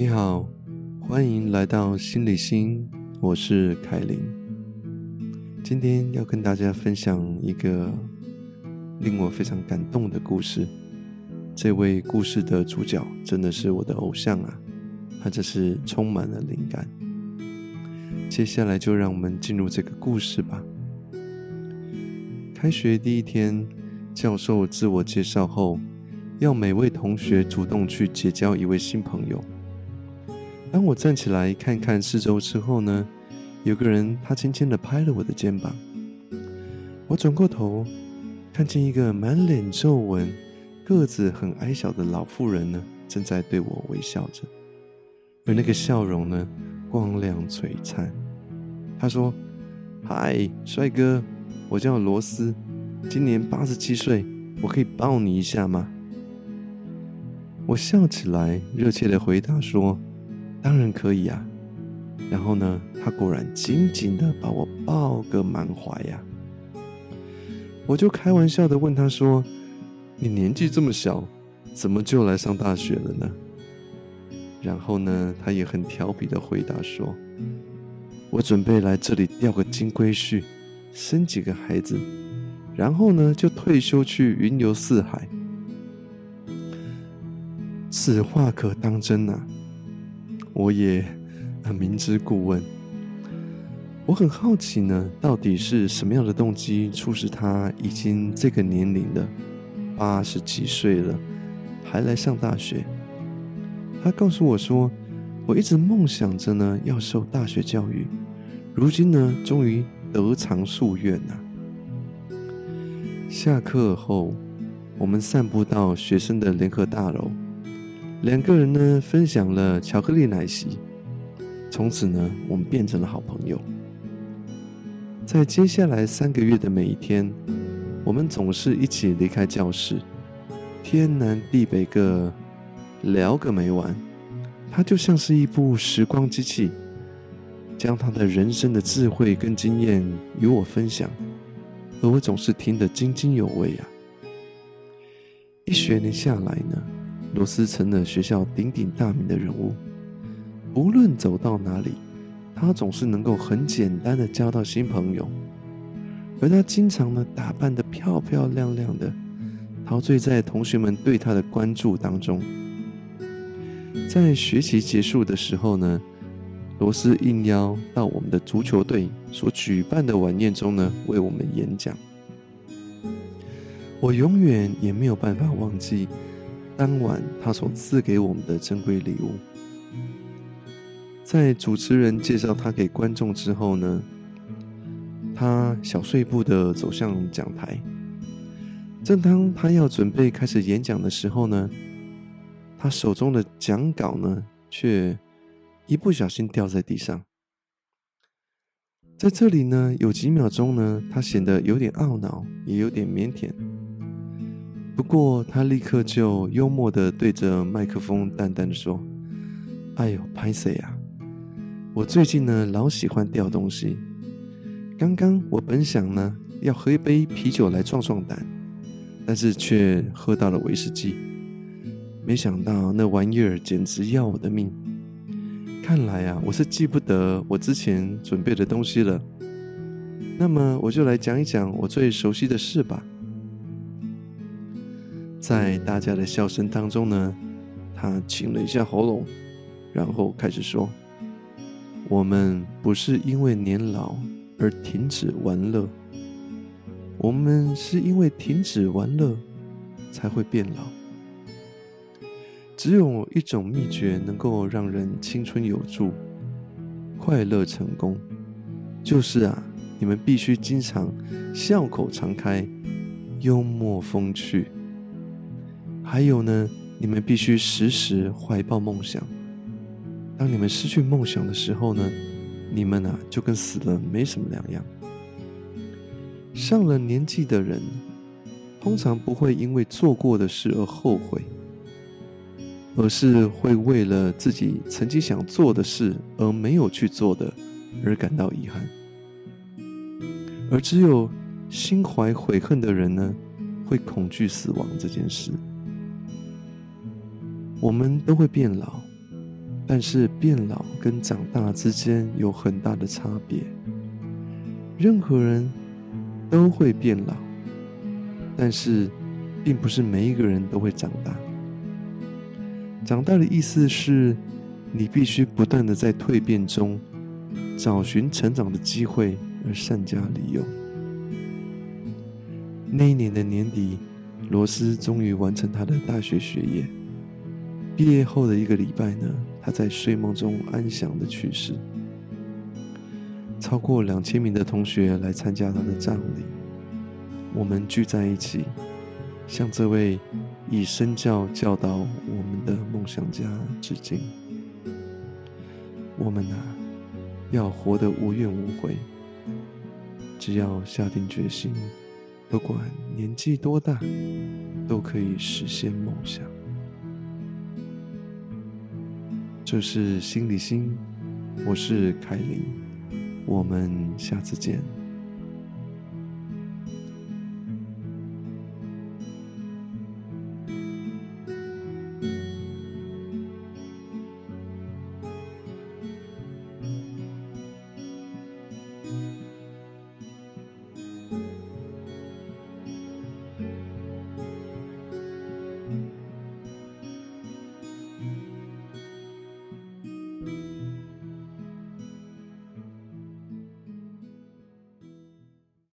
你好，欢迎来到心理心，我是凯琳。今天要跟大家分享一个令我非常感动的故事。这位故事的主角真的是我的偶像啊，他真是充满了灵感。接下来就让我们进入这个故事吧。开学第一天，教授自我介绍后，要每位同学主动去结交一位新朋友。当我站起来看看四周之后呢，有个人他轻轻的拍了我的肩膀。我转过头，看见一个满脸皱纹、个子很矮小的老妇人呢，正在对我微笑着，而那个笑容呢，光亮璀璨。他说：“嗨，帅哥，我叫罗斯，今年八十七岁，我可以抱你一下吗？”我笑起来，热切的回答说。当然可以啊，然后呢，他果然紧紧的把我抱个满怀呀。我就开玩笑的问他说：“你年纪这么小，怎么就来上大学了呢？”然后呢，他也很调皮的回答说：“我准备来这里钓个金龟婿，生几个孩子，然后呢，就退休去云游四海。”此话可当真啊？我也很明知故问。我很好奇呢，到底是什么样的动机促使他已经这个年龄了，八十几岁了，还来上大学？他告诉我说，我一直梦想着呢要受大学教育，如今呢终于得偿夙愿呐。下课后，我们散步到学生的联合大楼。两个人呢，分享了巧克力奶昔，从此呢，我们变成了好朋友。在接下来三个月的每一天，我们总是一起离开教室，天南地北个聊个没完。他就像是一部时光机器，将他的人生的智慧跟经验与我分享，而我总是听得津津有味呀。一学年下来呢。罗斯成了学校鼎鼎大名的人物，无论走到哪里，他总是能够很简单的交到新朋友，而他经常呢打扮的漂漂亮亮的，陶醉在同学们对他的关注当中。在学习结束的时候呢，罗斯应邀到我们的足球队所举办的晚宴中呢为我们演讲，我永远也没有办法忘记。当晚，他所赐给我们的珍贵礼物。在主持人介绍他给观众之后呢，他小碎步的走向讲台。正当他要准备开始演讲的时候呢，他手中的讲稿呢，却一不小心掉在地上。在这里呢，有几秒钟呢，他显得有点懊恼，也有点腼腆。不过，他立刻就幽默的对着麦克风淡淡的说：“哎呦，拍谁呀？我最近呢老喜欢掉东西。刚刚我本想呢要喝一杯啤酒来壮壮胆，但是却喝到了威士忌。没想到那玩意儿简直要我的命。看来啊，我是记不得我之前准备的东西了。那么，我就来讲一讲我最熟悉的事吧。”在大家的笑声当中呢，他清了一下喉咙，然后开始说：“我们不是因为年老而停止玩乐，我们是因为停止玩乐才会变老。只有一种秘诀能够让人青春有助、快乐成功，就是啊，你们必须经常笑口常开、幽默风趣。”还有呢，你们必须时时怀抱梦想。当你们失去梦想的时候呢，你们啊就跟死了没什么两样。上了年纪的人，通常不会因为做过的事而后悔，而是会为了自己曾经想做的事而没有去做的而感到遗憾。而只有心怀悔恨的人呢，会恐惧死亡这件事。我们都会变老，但是变老跟长大之间有很大的差别。任何人都会变老，但是并不是每一个人都会长大。长大的意思是，你必须不断的在蜕变中找寻成长的机会，而善加利用。那一年的年底，罗斯终于完成他的大学学业。毕业后的一个礼拜呢，他在睡梦中安详的去世。超过两千名的同学来参加他的葬礼，我们聚在一起，向这位以身教教导我们的梦想家致敬。我们啊，要活得无怨无悔，只要下定决心，不管年纪多大，都可以实现梦想。这是心理心，我是凯琳，我们下次见。